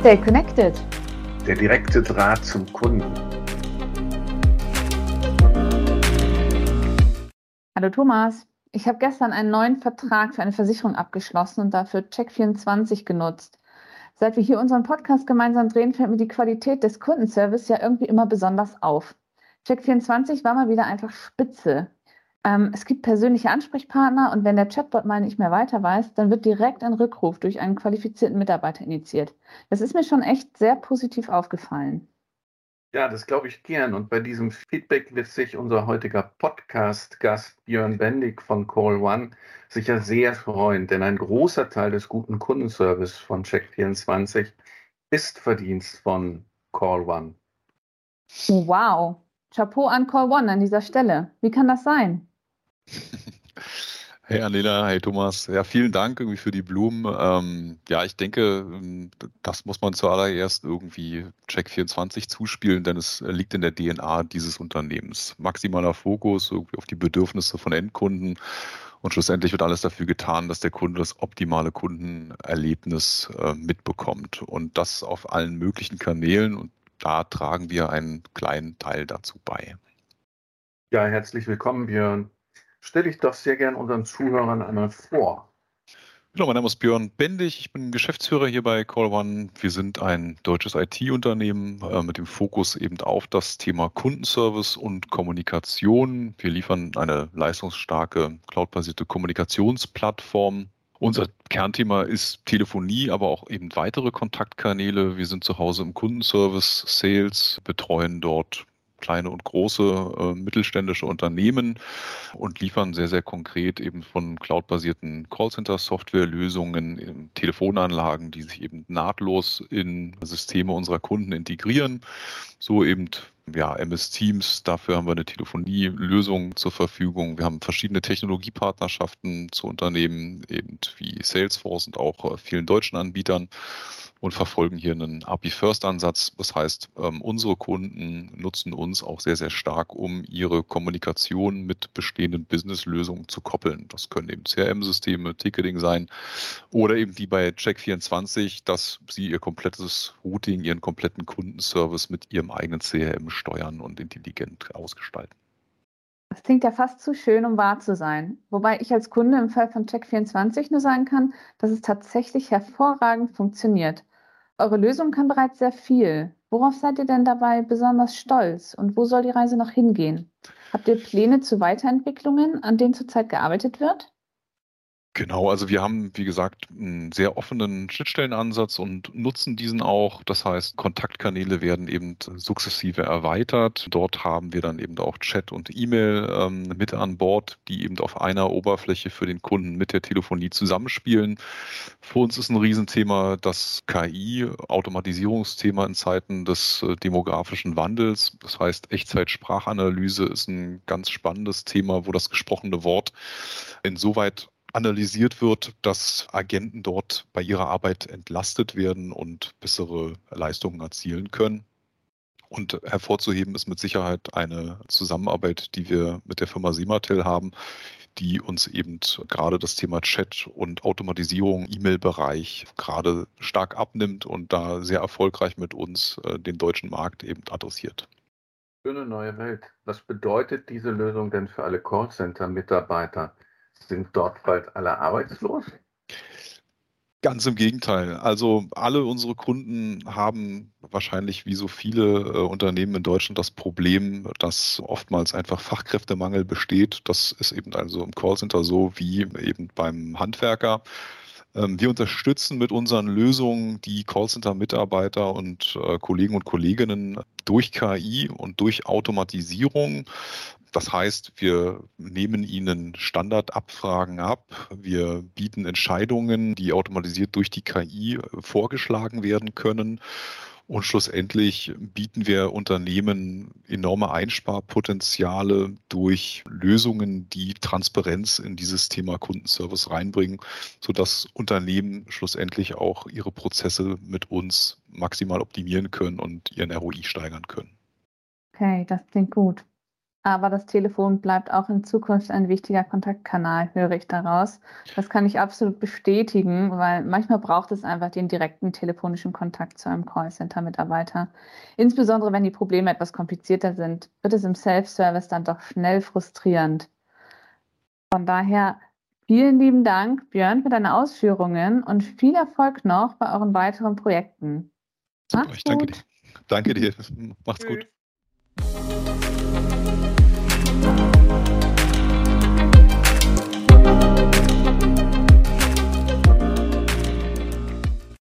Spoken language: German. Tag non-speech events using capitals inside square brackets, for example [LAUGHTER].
Stay connected. Der direkte Draht zum Kunden. Hallo Thomas. Ich habe gestern einen neuen Vertrag für eine Versicherung abgeschlossen und dafür Check24 genutzt. Seit wir hier unseren Podcast gemeinsam drehen, fällt mir die Qualität des Kundenservice ja irgendwie immer besonders auf. Check24 war mal wieder einfach spitze. Ähm, es gibt persönliche Ansprechpartner und wenn der Chatbot mal nicht mehr weiter weiß, dann wird direkt ein Rückruf durch einen qualifizierten Mitarbeiter initiiert. Das ist mir schon echt sehr positiv aufgefallen. Ja, das glaube ich gern. Und bei diesem Feedback wird sich unser heutiger Podcast-Gast Björn Bendig von Call One sicher sehr freuen, denn ein großer Teil des guten Kundenservice von Check24 ist Verdienst von Call One. Wow. Chapeau an Call One an dieser Stelle. Wie kann das sein? [LAUGHS] Hey Anela, hey Thomas. Ja, vielen Dank irgendwie für die Blumen. Ähm, ja, ich denke, ähm, das muss man zuallererst irgendwie Check24 zuspielen, denn es liegt in der DNA dieses Unternehmens. Maximaler Fokus irgendwie auf die Bedürfnisse von Endkunden und schlussendlich wird alles dafür getan, dass der Kunde das optimale Kundenerlebnis äh, mitbekommt und das auf allen möglichen Kanälen und da tragen wir einen kleinen Teil dazu bei. Ja, herzlich willkommen, Björn. Stell dich doch sehr gern unseren Zuhörern einmal vor. Hallo, mein Name ist Björn Bendig. Ich bin Geschäftsführer hier bei Call One. Wir sind ein deutsches IT-Unternehmen äh, mit dem Fokus eben auf das Thema Kundenservice und Kommunikation. Wir liefern eine leistungsstarke cloudbasierte Kommunikationsplattform. Unser Kernthema ist Telefonie, aber auch eben weitere Kontaktkanäle. Wir sind zu Hause im Kundenservice, Sales, betreuen dort kleine und große äh, mittelständische Unternehmen und liefern sehr, sehr konkret eben von cloudbasierten Callcenter-Softwarelösungen, Telefonanlagen, die sich eben nahtlos in Systeme unserer Kunden integrieren. So eben ja, MS Teams, dafür haben wir eine Telefonielösung zur Verfügung. Wir haben verschiedene Technologiepartnerschaften zu Unternehmen, eben wie Salesforce und auch äh, vielen deutschen Anbietern und verfolgen hier einen API-First-Ansatz. Das heißt, ähm, unsere Kunden nutzen uns auch sehr, sehr stark, um ihre Kommunikation mit bestehenden Business-Lösungen zu koppeln. Das können eben CRM-Systeme, Ticketing sein oder eben wie bei Check24, dass sie ihr komplettes Routing, ihren kompletten Kundenservice mit ihrem eigenen CRM steuern und intelligent ausgestalten. Das klingt ja fast zu schön, um wahr zu sein. Wobei ich als Kunde im Fall von Check24 nur sagen kann, dass es tatsächlich hervorragend funktioniert. Eure Lösung kann bereits sehr viel. Worauf seid ihr denn dabei besonders stolz und wo soll die Reise noch hingehen? Habt ihr Pläne zu Weiterentwicklungen, an denen zurzeit gearbeitet wird? Genau, also wir haben, wie gesagt, einen sehr offenen Schnittstellenansatz und nutzen diesen auch. Das heißt, Kontaktkanäle werden eben sukzessive erweitert. Dort haben wir dann eben auch Chat und E-Mail ähm, mit an Bord, die eben auf einer Oberfläche für den Kunden mit der Telefonie zusammenspielen. Für uns ist ein Riesenthema das KI, Automatisierungsthema in Zeiten des äh, demografischen Wandels. Das heißt, Echtzeit-Sprachanalyse ist ein ganz spannendes Thema, wo das gesprochene Wort insoweit analysiert wird, dass Agenten dort bei ihrer Arbeit entlastet werden und bessere Leistungen erzielen können. Und hervorzuheben ist mit Sicherheit eine Zusammenarbeit, die wir mit der Firma Simatel haben, die uns eben gerade das Thema Chat und Automatisierung, E-Mail-Bereich gerade stark abnimmt und da sehr erfolgreich mit uns äh, den deutschen Markt eben adressiert. Schöne neue Welt. Was bedeutet diese Lösung denn für alle Callcenter-Mitarbeiter? Sind dort bald alle arbeitslos? Ganz im Gegenteil. Also alle unsere Kunden haben wahrscheinlich wie so viele äh, Unternehmen in Deutschland das Problem, dass oftmals einfach Fachkräftemangel besteht. Das ist eben also im Callcenter so wie eben beim Handwerker. Ähm, wir unterstützen mit unseren Lösungen die Callcenter-Mitarbeiter und äh, Kollegen und Kolleginnen durch KI und durch Automatisierung das heißt, wir nehmen ihnen Standardabfragen ab. Wir bieten Entscheidungen, die automatisiert durch die KI vorgeschlagen werden können. Und schlussendlich bieten wir Unternehmen enorme Einsparpotenziale durch Lösungen, die Transparenz in dieses Thema Kundenservice reinbringen, sodass Unternehmen schlussendlich auch ihre Prozesse mit uns maximal optimieren können und ihren ROI steigern können. Okay, das klingt gut. Aber das Telefon bleibt auch in Zukunft ein wichtiger Kontaktkanal, höre ich daraus. Das kann ich absolut bestätigen, weil manchmal braucht es einfach den direkten telefonischen Kontakt zu einem Callcenter-Mitarbeiter. Insbesondere wenn die Probleme etwas komplizierter sind, wird es im Self-Service dann doch schnell frustrierend. Von daher vielen lieben Dank, Björn, für deine Ausführungen und viel Erfolg noch bei euren weiteren Projekten. Super, ich danke dir. Danke dir. Macht's gut.